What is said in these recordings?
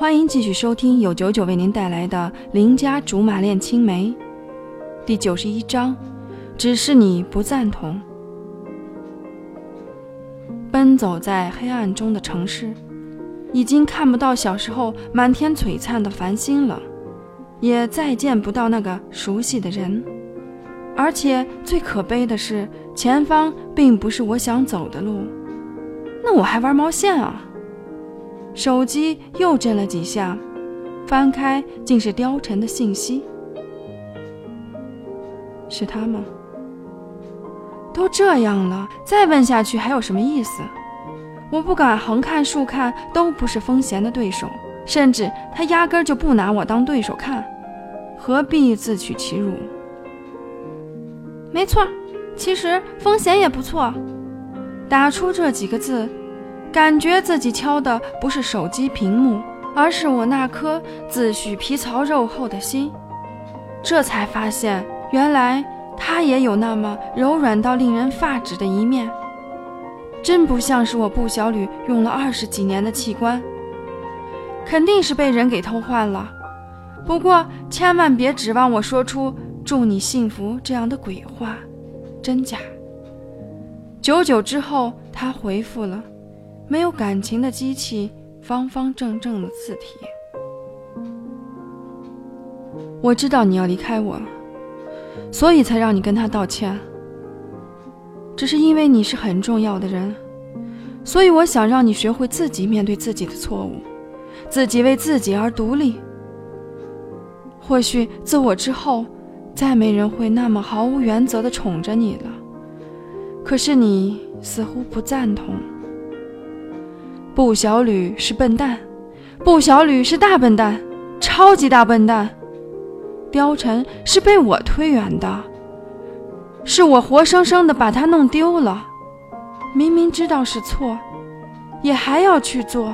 欢迎继续收听由九九为您带来的《邻家竹马恋青梅》第九十一章。只是你不赞同。奔走在黑暗中的城市，已经看不到小时候满天璀璨的繁星了，也再见不到那个熟悉的人。而且最可悲的是，前方并不是我想走的路。那我还玩毛线啊！手机又震了几下，翻开竟是貂蝉的信息。是他吗？都这样了，再问下去还有什么意思？我不敢横看竖看，都不是风贤的对手，甚至他压根就不拿我当对手看，何必自取其辱？没错，其实风贤也不错。打出这几个字，感觉自己敲的不是手机屏幕，而是我那颗自诩皮糙肉厚的心。这才发现，原来。他也有那么柔软到令人发指的一面，真不像是我布小吕用了二十几年的器官，肯定是被人给偷换了。不过千万别指望我说出“祝你幸福”这样的鬼话，真假？久久之后，他回复了，没有感情的机器，方方正正的字体。我知道你要离开我。所以才让你跟他道歉，只是因为你是很重要的人，所以我想让你学会自己面对自己的错误，自己为自己而独立。或许自我之后，再没人会那么毫无原则的宠着你了。可是你似乎不赞同。布小吕是笨蛋，布小吕是大笨蛋，超级大笨蛋。貂蝉是被我推远的，是我活生生的把他弄丢了。明明知道是错，也还要去做，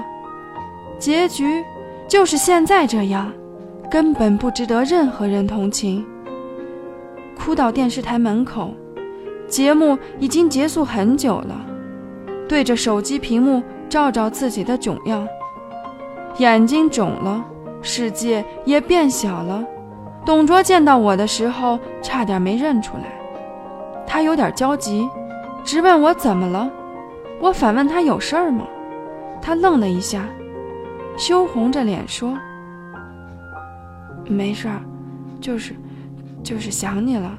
结局就是现在这样，根本不值得任何人同情。哭到电视台门口，节目已经结束很久了，对着手机屏幕照照自己的囧样，眼睛肿了，世界也变小了。董卓见到我的时候，差点没认出来。他有点焦急，直问我怎么了。我反问他有事儿吗？他愣了一下，羞红着脸说：“没事儿，就是，就是想你了。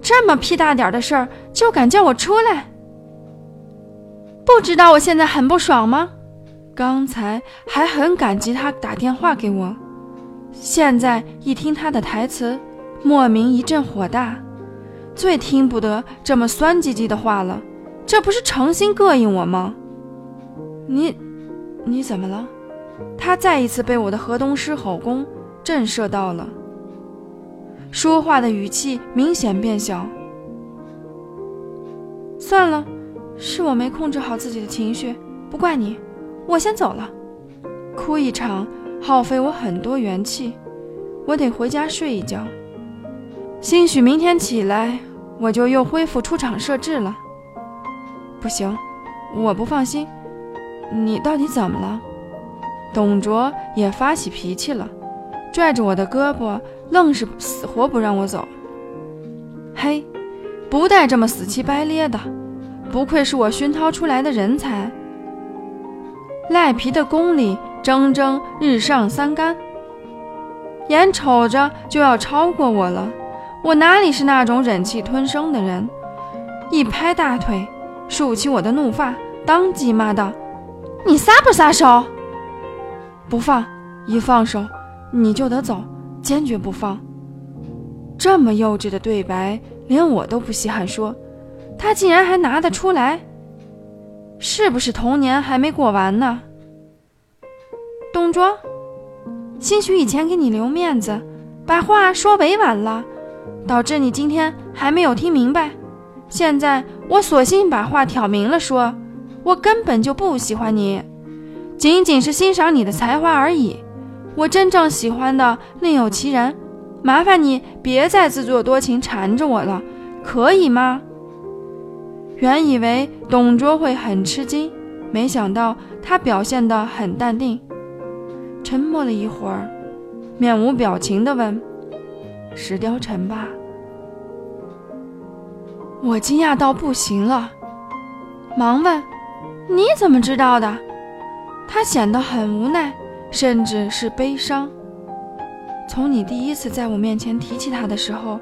这么屁大点的事儿就敢叫我出来？不知道我现在很不爽吗？刚才还很感激他打电话给我。”现在一听他的台词，莫名一阵火大。最听不得这么酸唧唧的话了，这不是诚心膈应我吗？你，你怎么了？他再一次被我的河东狮吼功震慑到了，说话的语气明显变小。算了，是我没控制好自己的情绪，不怪你。我先走了，哭一场。耗费我很多元气，我得回家睡一觉。兴许明天起来我就又恢复出厂设置了。不行，我不放心。你到底怎么了？董卓也发起脾气了，拽着我的胳膊，愣是死活不让我走。嘿，不带这么死乞白咧的，不愧是我熏陶出来的人才。赖皮的功力。蒸蒸日上三竿，眼瞅着就要超过我了，我哪里是那种忍气吞声的人？一拍大腿，竖起我的怒发，当即骂道：“你撒不撒手？不放！一放手，你就得走，坚决不放！”这么幼稚的对白，连我都不稀罕说，他竟然还拿得出来，是不是童年还没过完呢？董卓，兴许以前给你留面子，把话说委婉了，导致你今天还没有听明白。现在我索性把话挑明了说，我根本就不喜欢你，仅仅是欣赏你的才华而已。我真正喜欢的另有其人，麻烦你别再自作多情缠着我了，可以吗？原以为董卓会很吃惊，没想到他表现得很淡定。沉默了一会儿，面无表情地问：“石貂蝉吧？”我惊讶到不行了，忙问：“你怎么知道的？”他显得很无奈，甚至是悲伤。从你第一次在我面前提起他的时候，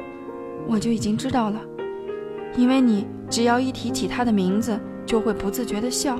我就已经知道了，因为你只要一提起他的名字，就会不自觉的笑。